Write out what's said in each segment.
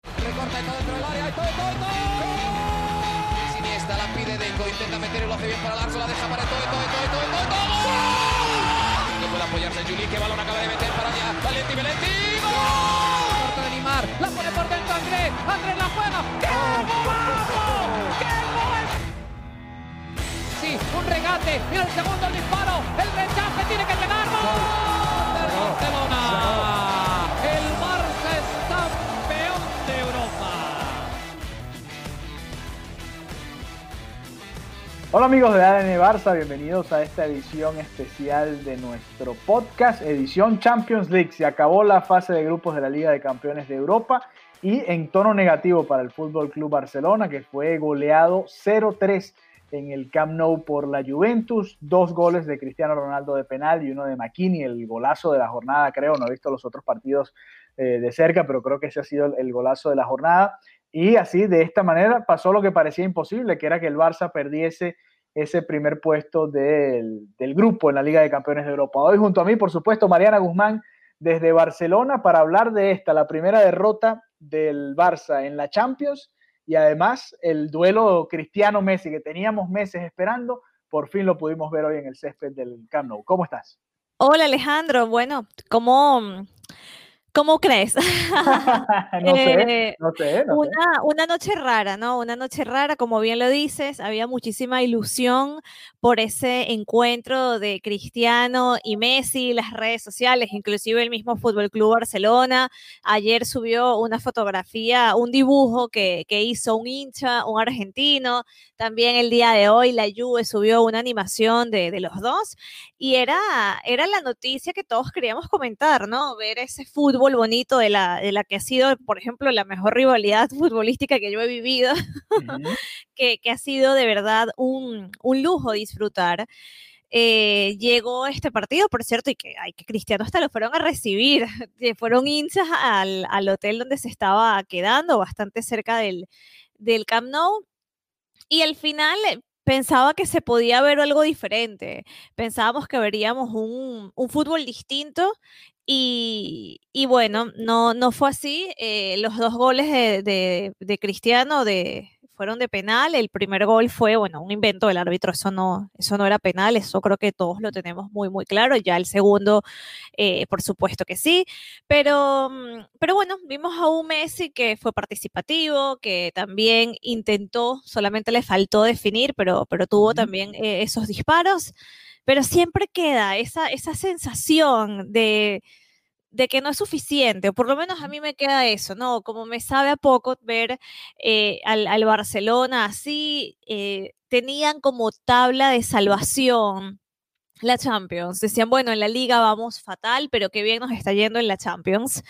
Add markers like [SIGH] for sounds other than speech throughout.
Recorta todo dentro del área. ¡Todo, todo, todo! Siniestra la pide Deco. Intenta meter y lo hace bien para Larso. La deja para todo, todo, todo, todo, todo, todo. No puede apoyarse Juli. Que balón acaba de meter para allá. Valenti, Valenti. ¡Gol! Corta de Neymar. La pone por dentro Andrés. Andrés la juega. ¡Qué golazo! ¡Qué gol! Sí, un regate. Mira el segundo el disparo. El rechace tiene que llegar. Hola amigos de ADN Barça, bienvenidos a esta edición especial de nuestro podcast, edición Champions League. Se acabó la fase de grupos de la Liga de Campeones de Europa y en tono negativo para el Fútbol Club Barcelona, que fue goleado 0-3 en el Camp Nou por la Juventus, dos goles de Cristiano Ronaldo de penal y uno de McKinney, el golazo de la jornada, creo, no he visto los otros partidos eh, de cerca, pero creo que ese ha sido el, el golazo de la jornada. Y así, de esta manera, pasó lo que parecía imposible, que era que el Barça perdiese ese primer puesto del, del, grupo en la Liga de Campeones de Europa. Hoy junto a mí, por supuesto, Mariana Guzmán desde Barcelona para hablar de esta, la primera derrota del Barça en la Champions y además el duelo Cristiano-Messi que teníamos meses esperando, por fin lo pudimos ver hoy en el césped del Camp Nou. ¿Cómo estás? Hola Alejandro, bueno, ¿cómo, ¿Cómo crees? [LAUGHS] no, sé, no sé, no una, sé. una noche rara, ¿no? Una noche rara, como bien lo dices, había muchísima ilusión por ese encuentro de Cristiano y Messi, las redes sociales, inclusive el mismo Fútbol Club Barcelona. Ayer subió una fotografía, un dibujo que, que hizo un hincha, un argentino. También el día de hoy la Juve subió una animación de, de los dos y era, era la noticia que todos queríamos comentar, ¿no? Ver ese fútbol fútbol bonito de la, de la que ha sido, por ejemplo, la mejor rivalidad [LAUGHS] futbolística que yo he vivido, uh [LAUGHS] -huh. que, que, ha sido de verdad un, un lujo disfrutar. Eh, llegó este partido, por cierto, y que, ay, que Cristiano hasta lo fueron a recibir, [LAUGHS] fueron hinchas al, al, hotel donde se estaba quedando, bastante cerca del, del Camp Nou, y al final pensaba que se podía ver algo diferente. Pensábamos que veríamos un, un fútbol distinto y, y, bueno, no, no fue así. Eh, los dos goles de, de, de Cristiano de, fueron de penal. El primer gol fue, bueno, un invento del árbitro. Eso no, eso no era penal. Eso creo que todos lo tenemos muy, muy claro. Ya el segundo, eh, por supuesto que sí. Pero, mm, pero bueno, vimos a un Messi que fue participativo, que también intentó, solamente le faltó definir, pero, pero tuvo también eh, esos disparos pero siempre queda esa, esa sensación de, de que no es suficiente, o por lo menos a mí me queda eso, ¿no? Como me sabe a poco ver eh, al, al, Barcelona así, eh, tenían como tabla de salvación la Champions. Decían, bueno, en la liga vamos fatal, pero qué bien nos está yendo en la Champions.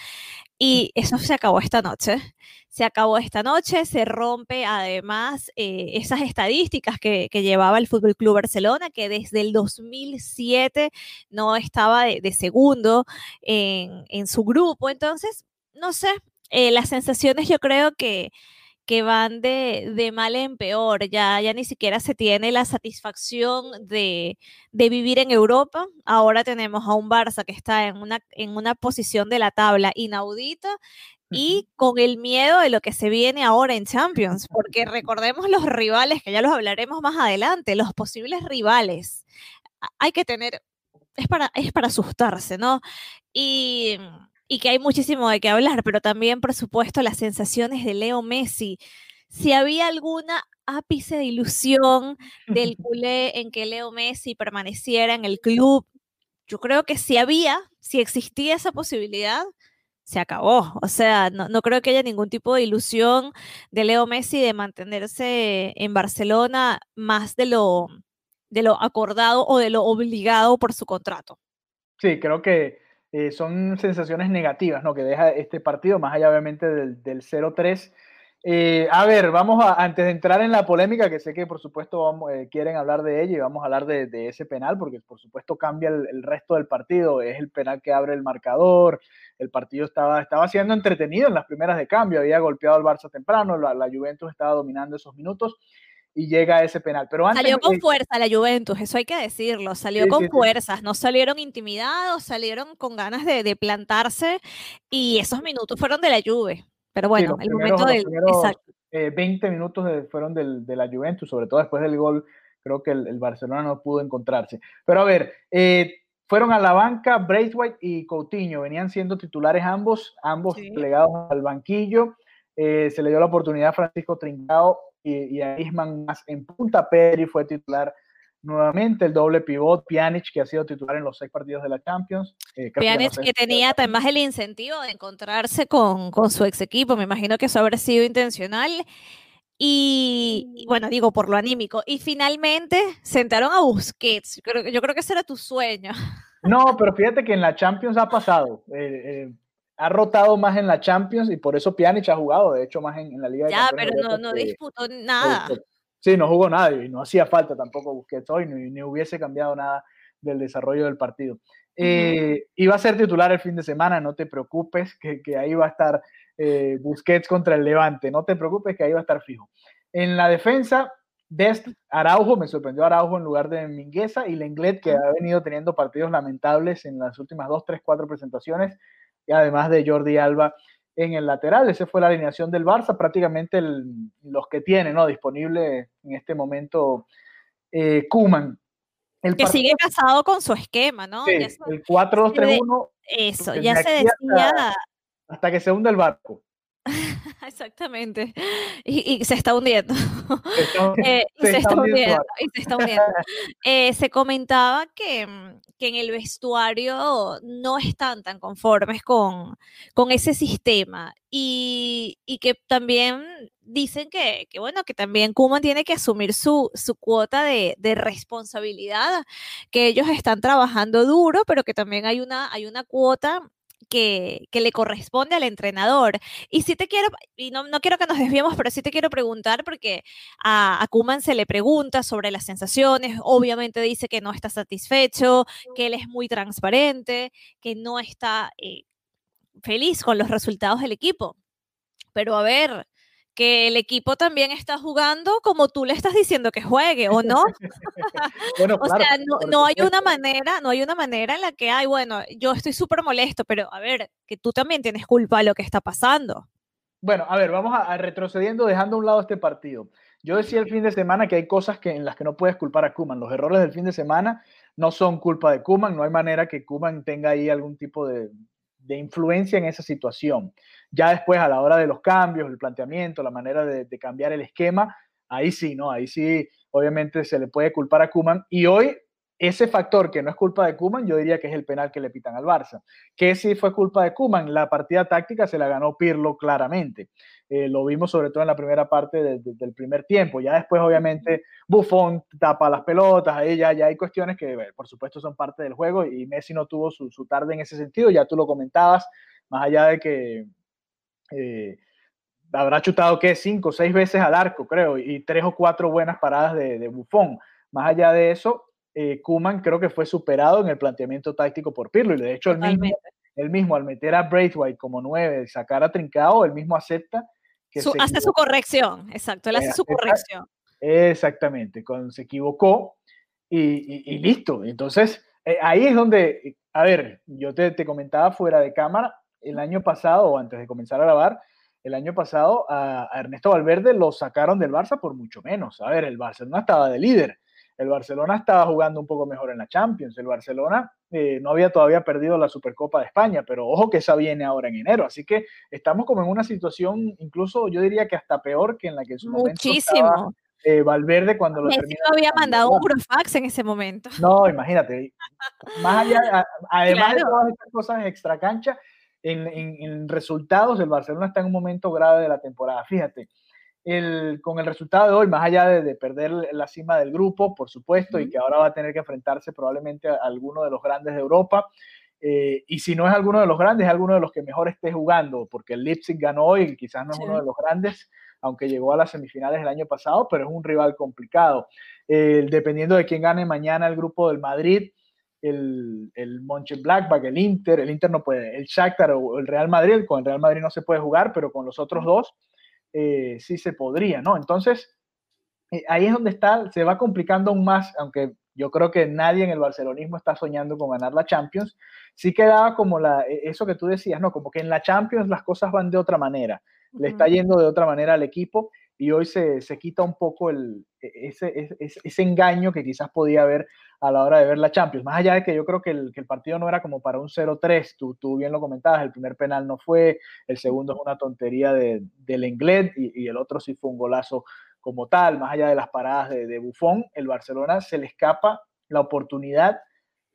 Y eso se acabó esta noche. Se acabó esta noche, se rompe además eh, esas estadísticas que, que, llevaba el Fútbol Club Barcelona, que desde el 2007 no estaba de, segundo en, en, su grupo. Entonces, no sé, eh, las sensaciones yo creo que, que van de, de, mal en peor. Ya, ya ni siquiera se tiene la satisfacción de, de, vivir en Europa. Ahora tenemos a un Barça que está en una, en una posición de la tabla inaudita y con el miedo de lo que se viene ahora en Champions, porque recordemos los rivales, que ya los hablaremos más adelante, los posibles rivales. Hay que tener, es para, es para asustarse, ¿no? Y y que hay muchísimo de qué hablar, pero también, por supuesto, las sensaciones de Leo Messi. Si había alguna ápice de ilusión del [LAUGHS] culé en que Leo Messi permaneciera en el club, yo creo que si había, si existía esa posibilidad, se acabó. O sea, no, no, creo que haya ningún tipo de ilusión de Leo Messi de mantenerse en Barcelona más de lo, de lo acordado o de lo obligado por su contrato. Sí, creo que eh, son sensaciones negativas, ¿no? Que deja este partido, más allá obviamente del, del 0-3. Eh, a ver, vamos a, antes de entrar en la polémica, que sé que por supuesto vamos, eh, quieren hablar de ella y vamos a hablar de, de ese penal, porque por supuesto cambia el, el, resto del partido, es el penal que abre el marcador, el partido estaba, estaba siendo entretenido en las primeras de cambio, había golpeado al Barça temprano, la, la Juventus estaba dominando esos minutos y llega ese penal. Pero antes, salió con fuerza la Juventus, eso hay que decirlo, salió sí, con sí, fuerzas, sí. no salieron intimidados, salieron con ganas de, de, plantarse y esos minutos fueron de la Juve. Pero bueno, el primeros, momento del... Exacto. Eh, 20 minutos de, fueron del, de la Juventus, sobre todo después del gol, creo que el, el Barcelona no pudo encontrarse. Pero a ver, eh, fueron a la banca Braithwaite y Coutinho, venían siendo titulares ambos, ambos plegados al banquillo. Eh, se le dio la oportunidad a Francisco Trincao y, y a Isman más en punta. Pedri fue titular nuevamente, el doble pivot, Pjanic, que ha sido titular en los seis partidos de la Champions. Eh, Pjanic, que, que tenía además el incentivo de encontrarse con, con, su ex equipo, me imagino que eso habrá sido intencional. Y, y, bueno, digo, por lo anímico. Y finalmente sentaron a Busquets. Yo creo, yo creo que ese era tu sueño. No, pero fíjate que en la Champions ha pasado. Eh, eh, ha rotado más en la Champions y por eso Pjanic ha jugado, de hecho, más en, en la Liga de Ya, pero no, no disputó nada. Sí, no jugó nadie y no hacía falta tampoco Busquets hoy, ni, ni hubiese cambiado nada del desarrollo del partido. Eh, iba a ser titular el fin de semana, no te preocupes, que, que ahí va a estar eh, Busquets contra el Levante, no te preocupes que ahí va a estar fijo. En la defensa, Dest, Araujo, me sorprendió Araujo en lugar de Mingueza y Lenglet, que ha venido teniendo partidos lamentables en las últimas dos, tres, cuatro presentaciones, y además de Jordi Alba en el lateral. Esa fue la alineación del Barça, prácticamente el, los que tiene ¿no? disponible en este momento eh, Kuman. El que sigue casado con su esquema, ¿no? Sí, el 4-2-3-1. Eso, ya se decía. Hasta, hasta, que se hunde el barco. [LAUGHS] Exactamente. Y, y, se está hundiendo. Se está, [LAUGHS] eh, se, se está hundiendo. Y se está [LAUGHS] hundiendo. eh, se comentaba que, que, en el vestuario no están tan conformes con, con ese sistema. Y, y que también dicen que, que, bueno, que también Kuman tiene que asumir su, su cuota de, de, responsabilidad, que ellos están trabajando duro, pero que también hay una, hay una cuota que, le corresponde al entrenador. Y si te quiero, y no, no, quiero que nos [LAUGHS] desviemos, pero sí te quiero preguntar, porque a, a Kuman se le pregunta sobre las sensaciones, obviamente dice que no está satisfecho, que él es muy transparente, que no está eh, feliz con los resultados del equipo. Pero a ver, que el equipo también está jugando como tú le estás diciendo que juegue, ¿o no? [LAUGHS] bueno, o claro, sea, no, no, hay una manera, no hay una manera en la que, ay, bueno, yo estoy súper molesto, pero a ver, que tú también tienes culpa de lo que está pasando. Bueno, a ver, vamos a, a retrocediendo, dejando a un lado este partido. Yo decía el fin de semana que hay cosas que, en las que no puedes culpar a Kuman. Los errores del fin de semana no son culpa de Kuman, no hay manera que Kuman tenga ahí algún tipo de, de influencia en esa situación. Ya después, a la hora de los cambios, el planteamiento, la manera de, de cambiar el esquema, ahí sí, ¿no? Ahí sí, obviamente se le puede culpar a Kuman. Y hoy, ese factor que no es culpa de Kuman, yo diría que es el penal que le pitan al Barça. Que sí fue culpa de Kuman, la partida táctica se la ganó Pirlo claramente. Eh, lo vimos sobre todo en la primera parte de, de, del primer tiempo. Ya después, obviamente, Buffon tapa las pelotas, ahí ya, ya hay cuestiones que, por supuesto, son parte del juego y Messi no tuvo su, su, tarde en ese sentido, ya tú lo comentabas, más allá de que eh, habrá chutado, ¿qué? Cinco o seis veces al arco, creo, y tres o cuatro buenas paradas de, de Buffon. Más allá de eso, eh, Kuman creo que fue superado en el planteamiento táctico por Pirlo, y de hecho, el mismo, el mismo, al meter a Braithwaite como nueve, sacar a Trincao, el mismo acepta su, hace su corrección, exacto, él hace eh, su corrección. Exactamente, cuando se equivocó y, y, y listo. Entonces, eh, ahí es donde, a ver, yo te, te, comentaba fuera de cámara, el año pasado, o antes de comenzar a grabar, el año pasado a, a Ernesto Valverde lo sacaron del Barça por mucho menos. A ver, el Barcelona estaba de líder, el Barcelona estaba jugando un poco mejor en la Champions, el Barcelona eh, no había todavía perdido la Supercopa de España, pero ojo que esa viene ahora en enero, así que estamos como en una situación, incluso yo diría que hasta peor que en la que en su Muchísimo. momento estaba, eh, Valverde cuando lo terminó. no había mandado un burofax en ese momento. No, imagínate. Más allá, además claro. de todas estas cosas extra cancha, en, en, en, resultados, el Barcelona está en un momento grave de la temporada. Fíjate, el, con el resultado de hoy, más allá de, de, perder la cima del grupo, por supuesto, uh -huh. y que ahora va a tener que enfrentarse probablemente a alguno de los grandes de Europa, Eh, y si no es alguno de los grandes, es alguno de los que mejor esté jugando, porque el Leipzig ganó hoy, quizás no es uno de los grandes, aunque llegó a las semifinales el año pasado, pero es un rival complicado. dependiendo de quién gane mañana el grupo del Madrid, el, el Blackback, el Inter, el Inter no puede, el Shakhtar o el Real Madrid, con el Real Madrid no se puede jugar, pero con los otros dos eh, sí se podría, ¿no? Entonces, eh, ahí es donde está, se va complicando aún más, aunque yo creo que nadie en el barcelonismo está soñando con ganar la Champions, sí quedaba como la, e, eso que tú decías, ¿no? Como que en la Champions las cosas van de otra manera, le está yendo de otra manera al equipo y hoy se, quita un poco el, e, ese, ese, engaño que quizás podía haber a la hora de ver la Champions. Más allá de que yo creo que el, partido no era como para un 0-3, tú, tú, bien lo comentabas, el primer penal no fue, el segundo es una tontería de, del inglés y, el otro sí fue un golazo como tal, más allá de las paradas de, de Buffon, el Barcelona se le escapa la oportunidad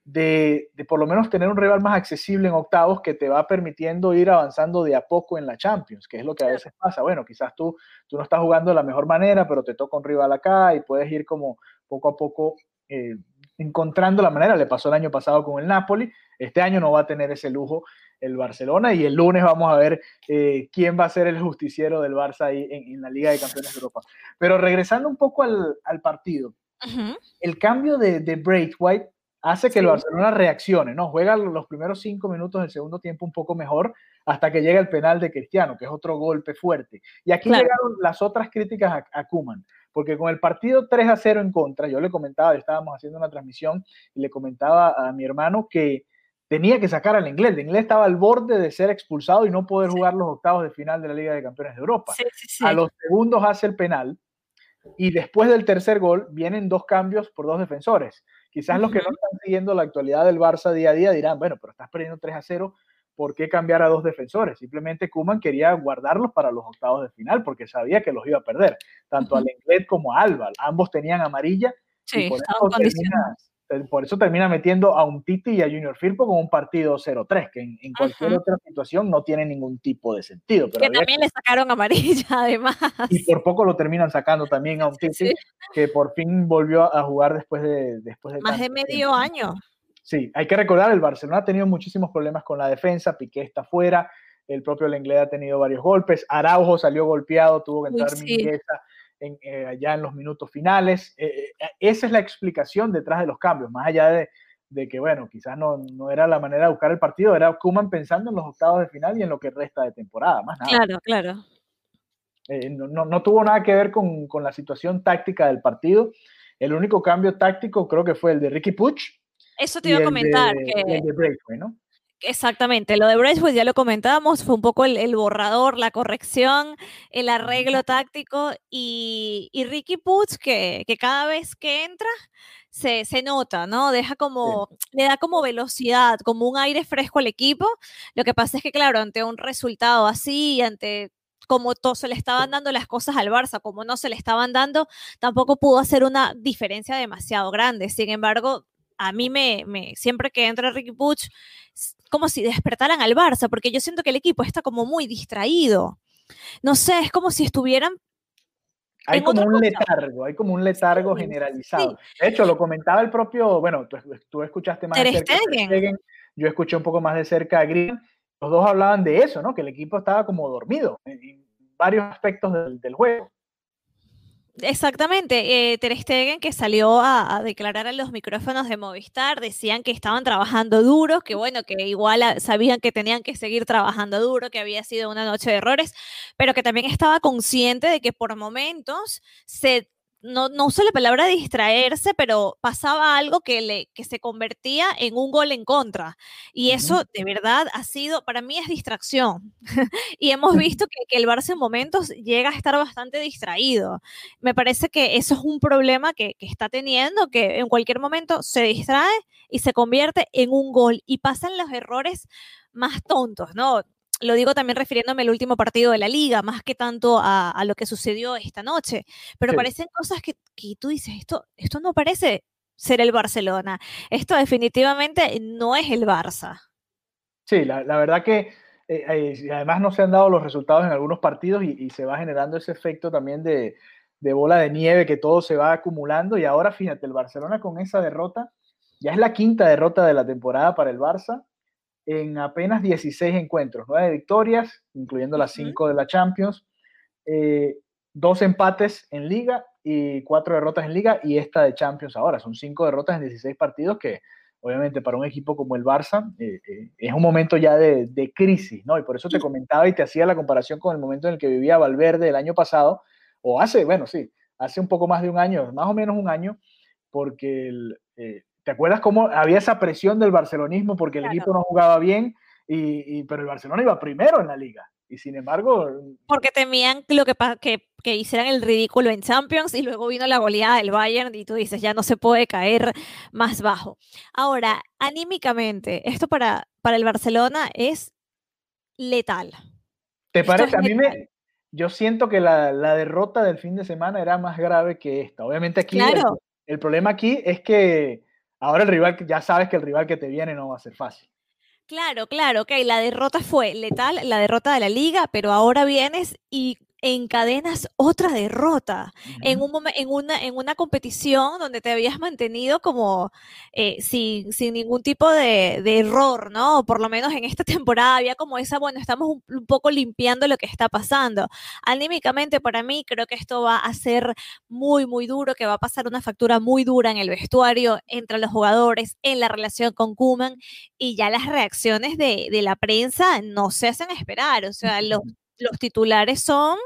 de, por lo menos tener un rival más accesible en octavos que te va permitiendo ir avanzando de a poco en la Champions, que es lo que a veces pasa. Bueno, quizás tú, tú no estás jugando de la mejor manera, pero te toca un rival acá y puedes ir como poco a poco eh, encontrando la manera. Le pasó el año pasado con el Napoli, este año no va a tener ese lujo el Barcelona y el lunes vamos a ver eh, quién va a ser el justiciero del Barça ahí en, la Liga de Campeones de Europa. Pero regresando un poco al, partido, el cambio de, de Braithwaite hace que el Barcelona reaccione, ¿no? Juega los primeros cinco minutos del segundo tiempo un poco mejor hasta que llega el penal de Cristiano, que es otro golpe fuerte. Y aquí llegaron las otras críticas a, Kuman, porque con el partido 3 a 0 en contra, yo le comentaba, estábamos haciendo una transmisión y le comentaba a mi hermano que tenía que sacar al inglés. El inglés estaba al borde de ser expulsado y no poder jugar los octavos de final de la Liga de Campeones de Europa. a los segundos hace el penal y después del tercer gol vienen dos cambios por dos defensores. Quizás los que no están siguiendo la actualidad del Barça día a día dirán, bueno, pero estás perdiendo 3 a 0, ¿por qué cambiar a dos defensores? Simplemente Kuman quería guardarlos para los octavos de final porque sabía que los iba a perder, tanto al Lenglet como a Alba. Ambos tenían amarilla. Sí, por por eso termina metiendo a un Titi y a Junior Firpo con un partido 0-3, que en, cualquier otra situación no tiene ningún tipo de sentido. Pero que también le sacaron amarilla, [LAUGHS] además. Y por poco lo terminan sacando también a un Titi, que por fin volvió a jugar después de... Después de Más de medio año. Sí, hay que recordar, el Barcelona ha tenido muchísimos problemas con la defensa, Piqué está fuera, el propio Lenglet ha tenido varios golpes, Araujo salió golpeado, tuvo que entrar sí en, eh, allá en los minutos finales. Eh, eh, esa es la explicación detrás de los cambios, más allá de, de que, bueno, quizás no, no, era la manera de buscar el partido, era Kuman pensando en los octavos de final y en lo que resta de temporada, más nada. Claro, claro. no, no, tuvo nada que ver con, con, la situación táctica del partido. El único cambio táctico creo que fue el de Ricky Puch. Eso te iba a comentar. que... el de Breakaway, ¿no? Exactamente, lo de Braithwaite ya lo comentábamos, fue un poco el, borrador, la corrección, el arreglo táctico y, Ricky Putz que, cada vez que entra se, nota, ¿no? Deja como, le da como velocidad, como un aire fresco al equipo. Lo que pasa es que, claro, ante un resultado así, ante como todo se le estaban dando las cosas al Barça, como no se le estaban dando, tampoco pudo hacer una diferencia demasiado grande. Sin embargo, a mí me, me siempre que entra Ricky Puch, como si despertaran al Barça, porque yo siento que el equipo está como muy distraído. No sé, es como si estuvieran hay como un letargo, hay como un letargo generalizado. De hecho, lo comentaba el propio, bueno, tú, escuchaste más de cerca Stegen, yo escuché un poco más de cerca a Green, los dos hablaban de eso, ¿no? Que el equipo estaba como dormido en, varios aspectos del juego. Exactamente, eh, Ter Stegen que salió a, declarar a los micrófonos de Movistar, decían que estaban trabajando duro, que bueno, que igual sabían que tenían que seguir trabajando duro, que había sido una noche de errores, pero que también estaba consciente de que por momentos se no, no uso la palabra distraerse, pero pasaba algo que, le, que se convertía en un gol en contra. Y eso de verdad ha sido, para mí es distracción. [LAUGHS] y hemos [LAUGHS] visto que, el Barça en momentos llega a estar bastante distraído. Me parece que eso es un problema que, que está teniendo, que en cualquier momento se distrae y se convierte en un gol. Y pasan los errores más tontos, ¿no? Lo digo también refiriéndome al último partido de la liga, más que tanto a, lo que sucedió esta noche. Pero parecen cosas que, tú dices, esto, esto no parece ser el Barcelona. Esto definitivamente no es el Barça. Sí, la, verdad que eh, eh, además no se han dado los resultados en algunos partidos y, se va generando ese efecto también de, de, bola de nieve que todo se va acumulando y ahora fíjate, el Barcelona con esa derrota, ya es la quinta derrota de la temporada para el Barça en apenas 16 encuentros, 9 victorias, incluyendo las 5 de la Champions, eh, dos empates en liga y cuatro derrotas en liga y esta de Champions ahora. Son cinco derrotas en 16 partidos que obviamente para un equipo como el Barça eh, eh, es un momento ya de, de, crisis, ¿no? Y por eso te comentaba y te hacía la comparación con el momento en el que vivía Valverde el año pasado, o hace, bueno, sí, hace un poco más de un año, más o menos un año, porque el, eh, ¿te acuerdas cómo había esa presión del barcelonismo porque el equipo no jugaba bien? Y, y, pero el Barcelona iba primero en la liga. Y sin embargo... Porque temían lo que, que, que, hicieran el ridículo en Champions y luego vino la goleada del Bayern y tú dices, ya no se puede caer más bajo. Ahora, anímicamente, esto para, para el Barcelona es letal. ¿Te parece? A mí me... Yo siento que la, la, derrota del fin de semana era más grave que esta. Obviamente aquí claro. el, el problema aquí es que ahora el rival, ya sabes que el rival que te viene no va a ser fácil. Claro, claro, ok, la derrota fue letal, la derrota de la liga, pero ahora vienes y encadenas otra derrota uh -huh. en, un en, una, en una competición donde te habías mantenido como eh, sin, sin, ningún tipo de, de, error, ¿no? Por lo menos en esta [LAUGHS] temporada había como esa, bueno, estamos un, un, poco limpiando lo que está pasando. Anímicamente para mí creo que esto va a ser muy, muy duro, que va a pasar una factura muy dura en el vestuario, entre los jugadores, en la relación con Kuman y ya las reacciones de, de la prensa no se hacen esperar, o sea, los los titulares son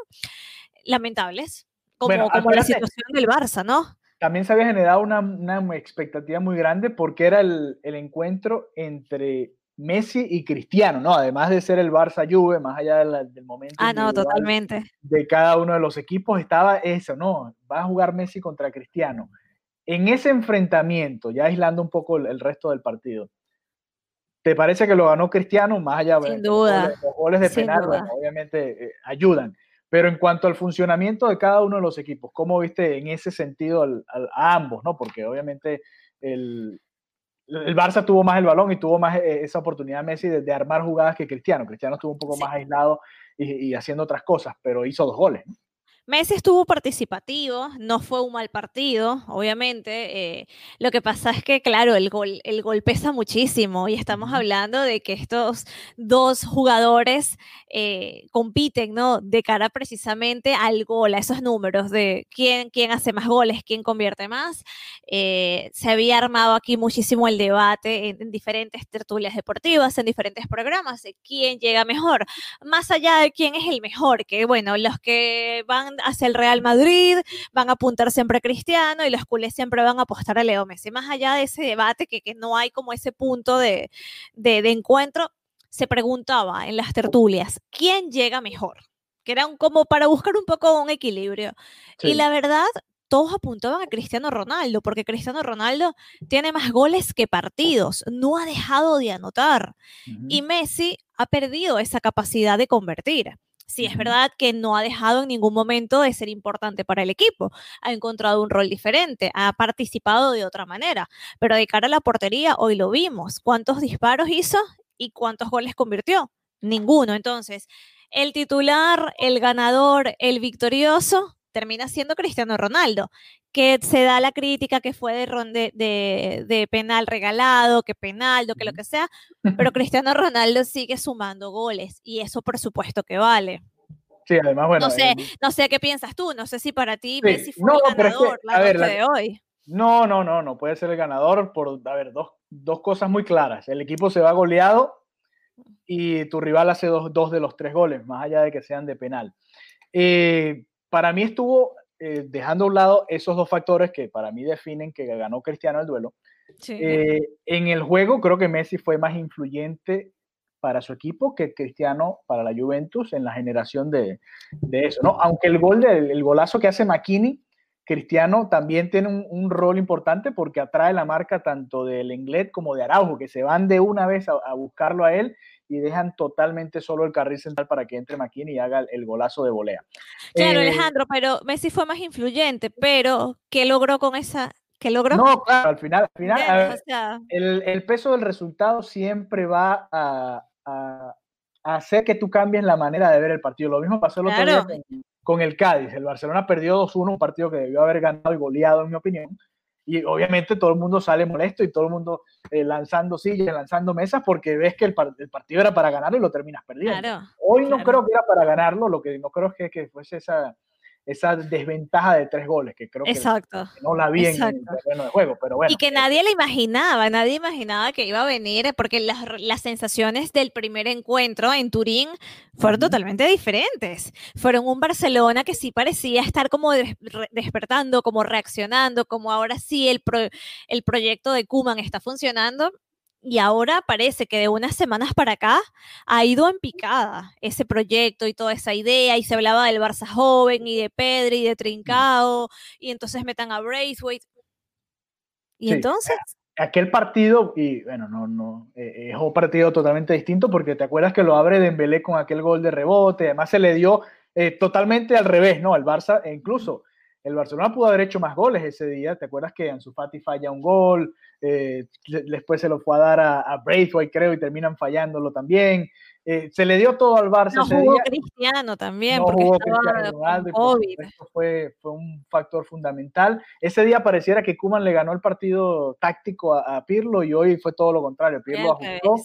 lamentables, como, bueno, como la situación del Barça, ¿no? También se había generado una, una expectativa muy grande porque era el, el, encuentro entre Messi y Cristiano, ¿no? Además de ser el Barça-Juve, más allá de la, del momento ah, no, totalmente. de cada uno de los equipos, estaba eso, ¿no? Va a jugar Messi contra Cristiano. En ese enfrentamiento, ya aislando un poco el, el resto del partido, ¿Te parece que lo ganó Cristiano? Más allá Sin duda. Los, los goles de Sin penal, bueno, obviamente eh, ayudan. Pero en cuanto al funcionamiento de cada uno de los equipos, ¿cómo viste en ese sentido al, al, a ambos? ¿no? Porque obviamente el, el, Barça tuvo más el balón y tuvo más eh, esa oportunidad Messi de, de, armar jugadas que Cristiano. Cristiano estuvo un poco sí. más aislado y, y, haciendo otras cosas, pero hizo dos goles. ¿no? Messi estuvo participativo, no fue un mal partido, obviamente. Eh, lo que pasa es que, claro, el gol, el gol pesa muchísimo y estamos hablando de que estos dos jugadores eh, compiten, ¿no? De cara precisamente al gol, a esos números de quién, quién hace más goles, quién convierte más. Eh, se había armado aquí muchísimo el debate en, en, diferentes tertulias deportivas, en diferentes programas, de quién llega mejor, más allá de quién es el mejor, que bueno, los que van hacia el Real Madrid, van a apuntar siempre a Cristiano y los culés siempre van a apostar a Leo Messi. Más allá de ese debate, que, que no hay como ese punto de, de, de, encuentro, se preguntaba en las tertulias, ¿quién llega mejor? Que eran como para buscar un poco un equilibrio. Sí. Y la verdad, todos apuntaban a Cristiano Ronaldo, porque Cristiano Ronaldo tiene más goles que partidos, no ha dejado de anotar. Uh -huh. Y Messi ha perdido esa capacidad de convertir. Sí, es verdad que no ha dejado en ningún momento de ser importante para el equipo. Ha encontrado un rol diferente, ha participado de otra manera. Pero de cara a la portería, hoy lo vimos. ¿Cuántos disparos hizo y cuántos goles convirtió? Ninguno. Entonces, el titular, el ganador, el victorioso, termina siendo Cristiano Ronaldo, que se da la crítica que fue de, de, de, de penal regalado, que penaldo, que lo que sea, pero [LAUGHS] Cristiano Ronaldo sigue sumando goles y eso por supuesto que vale. Sí, además, bueno. No sé, eh, no sé qué piensas tú, no sé si para ti sí. Messi fue no, el ganador es que, la ver, la, de hoy. No, no, no, no puede ser el ganador por, a ver, dos, dos cosas muy claras. El equipo se va goleado y tu rival hace dos, dos de los tres goles, más allá de que sean de penal. Eh, para mí estuvo eh, dejando a un lado esos dos factores que para mí definen que ganó Cristiano el duelo. Sí. Eh, en el juego creo que Messi fue más influyente para su equipo que Cristiano para la Juventus en la generación de, de eso, ¿no? Aunque el gol del el golazo que hace McKinney, Cristiano también tiene un, un, rol importante porque atrae la marca tanto del Englet como de Araujo, que se van de una vez a, a buscarlo a él y dejan totalmente solo el carril central para que entre McKinney y haga el, golazo de volea. Claro, eh, Alejandro, pero Messi fue más influyente, pero ¿qué logró con esa? ¿Qué logró? No, claro, al final, al final ver, o sea... el, el, peso del resultado siempre va a, a, a, hacer que tú cambies la manera de ver el partido. Lo mismo pasó el otro claro. día con, con, el Cádiz. El Barcelona perdió 2-1, un partido que debió haber ganado y goleado, en mi opinión. Y obviamente todo el mundo sale molesto y todo el mundo eh, lanzando sillas, lanzando mesas, porque ves que el, partido era para ganarlo y lo terminas perdiendo. Hoy no creo que era para ganarlo, lo que no creo que, que fuese esa, esa desventaja de tres goles, que creo que, no la vi en el terreno de juego, pero bueno. Y que nadie le imaginaba, nadie imaginaba que iba a venir, porque las, las sensaciones del primer encuentro en Turín fueron totalmente diferentes. Fueron un Barcelona que sí parecía estar como despertando, como reaccionando, como ahora sí el, el proyecto de Kuman está funcionando y ahora parece que de unas semanas para acá ha ido en picada ese proyecto y toda esa idea y se hablaba del Barça joven y de Pedri y de Trincao y entonces metan a Braithwaite. Y entonces... Aquel partido, y bueno, no, no, eh, es un partido totalmente distinto porque te acuerdas que lo abre Dembélé con aquel gol de rebote, además se le dio eh, totalmente al revés, ¿no? Al Barça, e incluso el Barcelona pudo haber hecho más goles ese día. ¿Te acuerdas que Ansu Fati falla un gol? Eh, después se lo fue a dar a, a, Braithwaite, creo, y terminan fallándolo también. Eh, se le dio todo al Barça no ese jugó día. Cristiano también, no porque jugó Cristiano Ronaldo, fue, fue un factor fundamental. Ese día pareciera que Kuman le ganó el partido táctico a, Pirlo y hoy fue todo lo contrario. Pirlo ajustó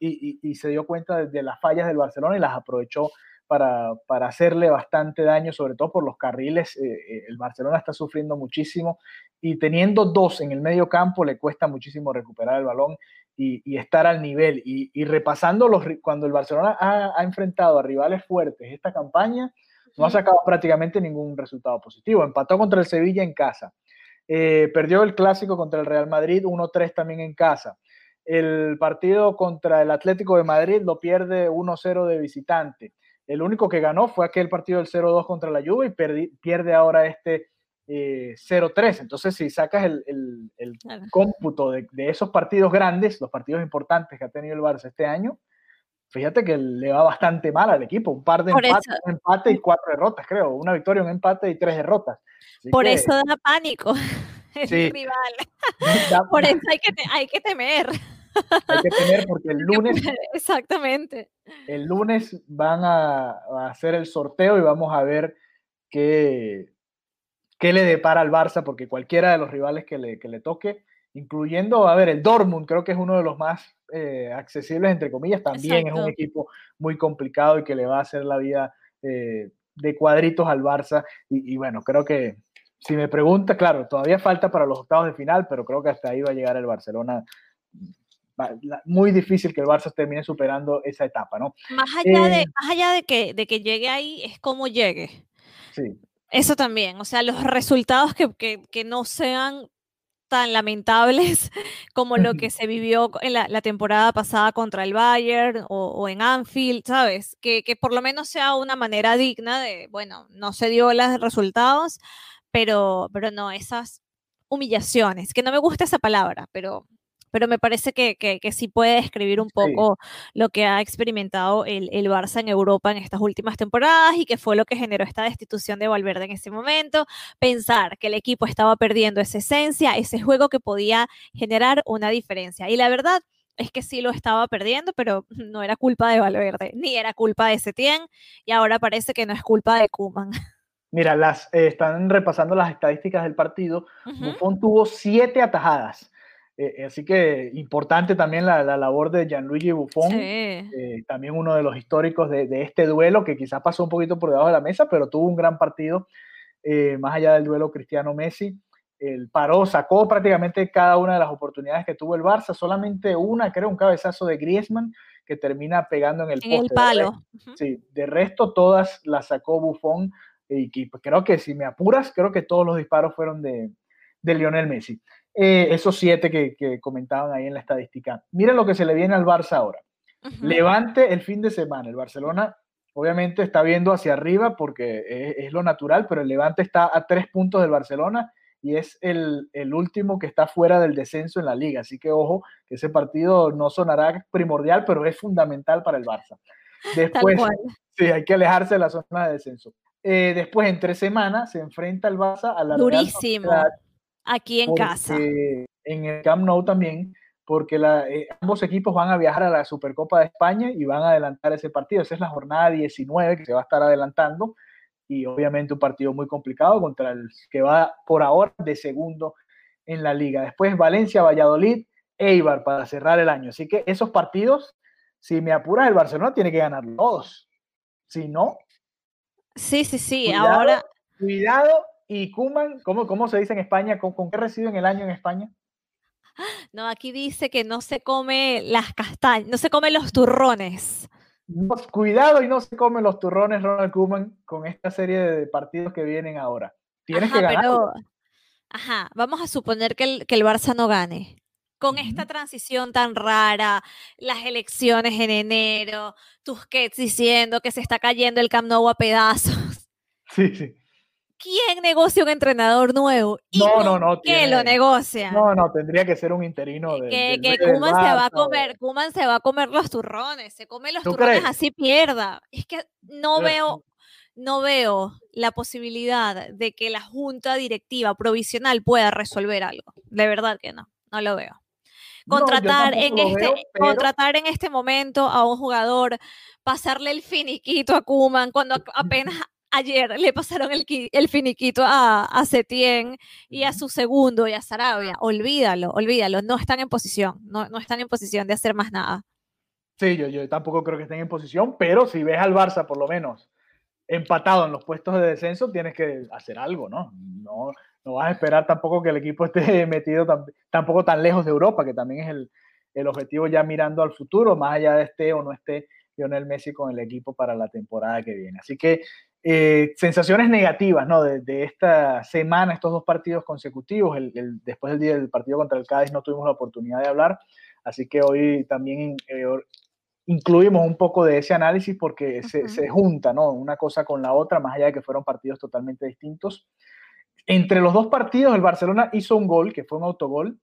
y, y, y, se dio cuenta de las fallas del Barcelona y las aprovechó para, hacerle bastante daño, sobre todo por los carriles. Eh, eh, el Barcelona está sufriendo muchísimo y teniendo dos en el medio campo le cuesta muchísimo recuperar el balón y, estar al nivel. Y, repasando los, cuando el Barcelona ha, enfrentado a rivales fuertes esta campaña, no ha sacado prácticamente ningún resultado positivo. Empató contra el Sevilla en casa. Eh, perdió el clásico contra el Real Madrid 1-3 también en casa. El partido contra el Atlético de Madrid lo pierde 1-0 de visitante. El único que ganó fue aquel partido del 0-2 contra la Juve y pierde ahora este 0-3. Eh, Entonces, si sacas el, cómputo de, esos partidos grandes, los partidos importantes que ha tenido el Barça este año, fíjate que le va bastante mal al equipo. Un par de empates, un empate y cuatro derrotas, creo. Una victoria, un empate y tres derrotas. Por eso da pánico [LAUGHS] el rival. [LAUGHS] Por eso hay que, hay que temer hay que tener [LAUGHS] porque el lunes. Exactamente. El lunes van a, hacer el sorteo y vamos a ver qué, qué le depara al Barça, porque cualquiera de los rivales que le, que le toque, incluyendo, a ver, el Dortmund, creo que es uno de los más eh, accesibles, entre comillas, también es un equipo muy complicado y que le va a hacer la vida eh, de cuadritos al Barça. Y, y bueno, creo que si me pregunta, claro, todavía falta para los octavos de final, pero creo que hasta ahí va a llegar el Barcelona muy difícil que el Barça termine superando esa etapa, ¿no? Más allá, de, eh, más allá de, que, de que llegue ahí, es cómo llegue. Sí. Eso también, o sea, los resultados que, que, que no sean tan lamentables [LAUGHS] como lo que [LAUGHS] se vivió en la, la temporada pasada contra el Bayern o, o en Anfield, ¿sabes? Que, que, por lo menos sea una manera digna de, bueno, no se dio los resultados, pero, pero no, esas humillaciones, que no me gusta esa palabra, pero pero me parece que, que, sí puede describir un poco lo que ha experimentado el, el, Barça en Europa en estas últimas temporadas y que fue lo que generó esta destitución de Valverde en ese momento. Pensar que el equipo estaba perdiendo esa esencia, ese juego que podía generar una diferencia. Y la verdad es que sí lo estaba perdiendo, pero [LAUGHS] no era culpa de Valverde, ni era culpa de Setién, y ahora parece que no es culpa de Kuman. Mira, las, eh, están repasando las estadísticas del partido. Buffon tuvo siete atajadas eh, eh, así que importante también la, labor de Gianluigi Buffon, eh, también uno de los históricos de, este duelo que quizás pasó un poquito por debajo de la mesa, pero tuvo un gran partido más allá del duelo Cristiano-Messi. El paró, sacó prácticamente cada una de las oportunidades que tuvo el Barça, solamente una, creo, un cabezazo de Griezmann que termina pegando en el, en el palo. De sí, de resto todas las sacó Buffon y, creo que si me apuras, creo que todos los disparos fueron de, de Lionel Messi. Eh, esos siete que, comentaban ahí en la estadística. Miren lo que se le viene al Barça ahora. Levante el fin de semana. El Barcelona obviamente está viendo hacia arriba porque es, lo natural, pero el Levante está a tres puntos del Barcelona y es el, último que está fuera del descenso en la liga. Así que ojo, que ese partido no sonará primordial, pero es fundamental para el Barça. [LAUGHS] Después, sí, hay que alejarse de la zona de descenso. Eh, después, en tres semanas, se enfrenta el Barça a la Durísimo. Aquí en casa. En el Camp Nou también, porque eh, ambos equipos van a viajar a la Supercopa de España y van a adelantar ese partido. Esa es la jornada 19 que se va a estar adelantando y obviamente un partido muy complicado contra el que va por ahora de segundo en la liga. Después Valencia, Valladolid, Eibar para cerrar el año. Así que esos partidos, si me apuras, el Barcelona tiene que ganar todos. Si no. Sí, sí, sí. ahora. Cuidado. Y Kuman, ¿cómo, ¿cómo se dice en España? ¿Con, ¿Con qué reciben el año en España? No, aquí dice que no se come las castañas, no se come los turrones. cuidado y no se comen los turrones, Ronald Koeman, con esta serie de partidos que vienen ahora. Tienes que ganar. ajá, vamos a suponer que el, que el Barça no gane. Con esta transición tan rara, las elecciones en enero, Tusquets diciendo que se está cayendo el Camp Nou a pedazos. Sí, sí. ¿Quién negocia un entrenador nuevo? no, no, no. ¿Quién lo negocia? No, no, tendría que ser un interino de. Que, que Kuman se va a comer, Kuman se va a comer los turrones, se come los turrones así pierda. Es que no veo, no veo la posibilidad de que la junta directiva provisional pueda resolver algo. De verdad que no, no lo veo. Contratar, en este, contratar en este momento a un jugador, pasarle el finiquito a Kuman cuando [LAUGHS] apenas ayer le pasaron el, el finiquito a, a Setien y a su segundo y a Sarabia. Olvídalo, olvídalo. No están en posición, no, no están en posición de hacer más nada. Sí, yo, yo tampoco creo que estén en posición, pero si ves al Barça por lo menos empatado en los puestos de descenso, tienes que hacer algo, ¿no? No, no vas a esperar tampoco que el equipo esté [LAUGHS] metido tampoco tan lejos de Europa, que también es el, el objetivo ya mirando al futuro, más allá de este o no esté Lionel Messi con el equipo para la temporada que viene. Así que eh, sensaciones negativas ¿no? De, esta semana, estos dos partidos consecutivos. El, después del día del partido contra el Cádiz no tuvimos la oportunidad de hablar, así que hoy también eh, incluimos un poco de ese análisis porque se, se, junta ¿no? una cosa con la otra, más allá de que fueron partidos totalmente distintos. Entre los dos partidos, el Barcelona hizo un gol, que fue un autogol,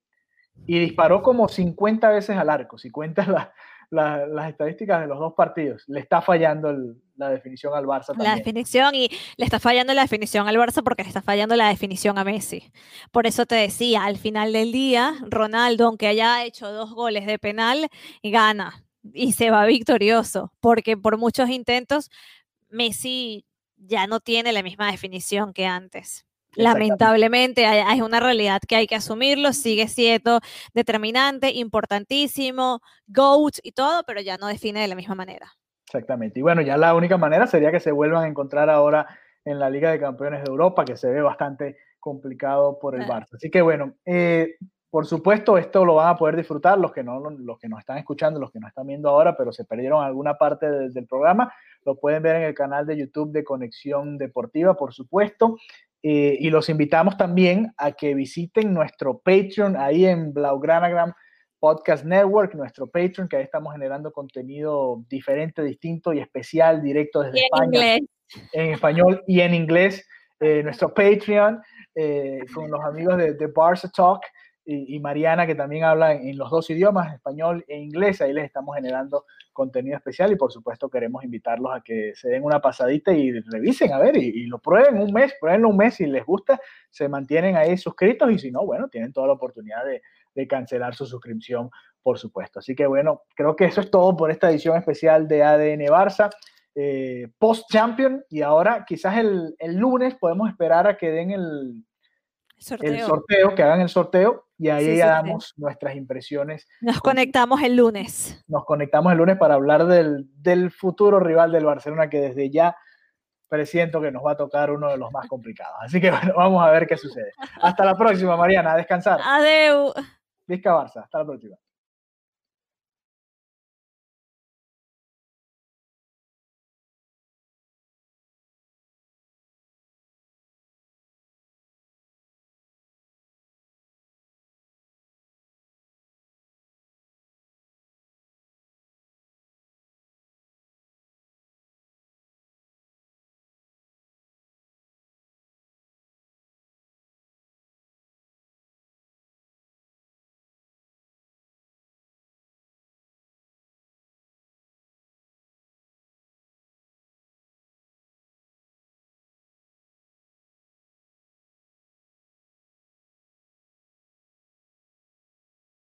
y disparó como 50 veces al arco. Si cuentas la, las estadísticas de los dos partidos. Le está fallando la definición al Barça. La definición y le está fallando la definición al Barça porque le está fallando la definición a Messi. Por eso te decía, al final del día, Ronaldo, aunque haya hecho dos goles de penal, gana y se va victorioso, porque por muchos intentos, Messi ya no tiene la misma definición que antes. Lamentablemente hay, una realidad que hay que asumirlo, sigue siendo determinante, importantísimo, GOAT y todo, pero ya no define de la misma manera. Exactamente. Y bueno, ya la única manera sería que se vuelvan a encontrar ahora en la Liga de Campeones de Europa, que se ve bastante complicado por el Barça. Así que bueno, eh, por supuesto, esto lo van a poder disfrutar los que, no, los que nos están escuchando, los que nos están viendo ahora, pero se perdieron alguna parte del programa. Lo pueden ver en el canal de YouTube de Conexión Deportiva, por supuesto. Eh, y los invitamos también a que visiten nuestro Patreon ahí en Blaugranagram Podcast Network, nuestro Patreon, que ahí estamos generando contenido diferente, distinto y especial, directo desde España. En español y en inglés. Eh, nuestro Patreon, eh, con los amigos de, de Barça Talk y, Mariana, que también habla en, los dos idiomas, español e inglés. Ahí les estamos generando contenido especial y por supuesto queremos invitarlos a que se den una pasadita y revisen, a ver, y, lo prueben un mes, pruébenlo un mes si les gusta, se mantienen ahí suscritos y si no, bueno, tienen toda la oportunidad de, cancelar su suscripción, por supuesto. Así que bueno, creo que eso es todo por esta edición especial de ADN Barça. Eh, post Champion y ahora quizás el, el lunes podemos esperar a que den el, el sorteo, que hagan el sorteo y ahí ya damos nuestras impresiones. Nos conectamos el lunes. Nos conectamos el lunes para hablar del, del, futuro rival del Barcelona que desde ya presiento que nos va a tocar uno de los más complicados. Así que [LAUGHS] bueno, vamos a ver qué sucede. Hasta la próxima, Mariana, a descansar. Adeu. Vizca Barça, hasta la próxima.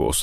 Iowos.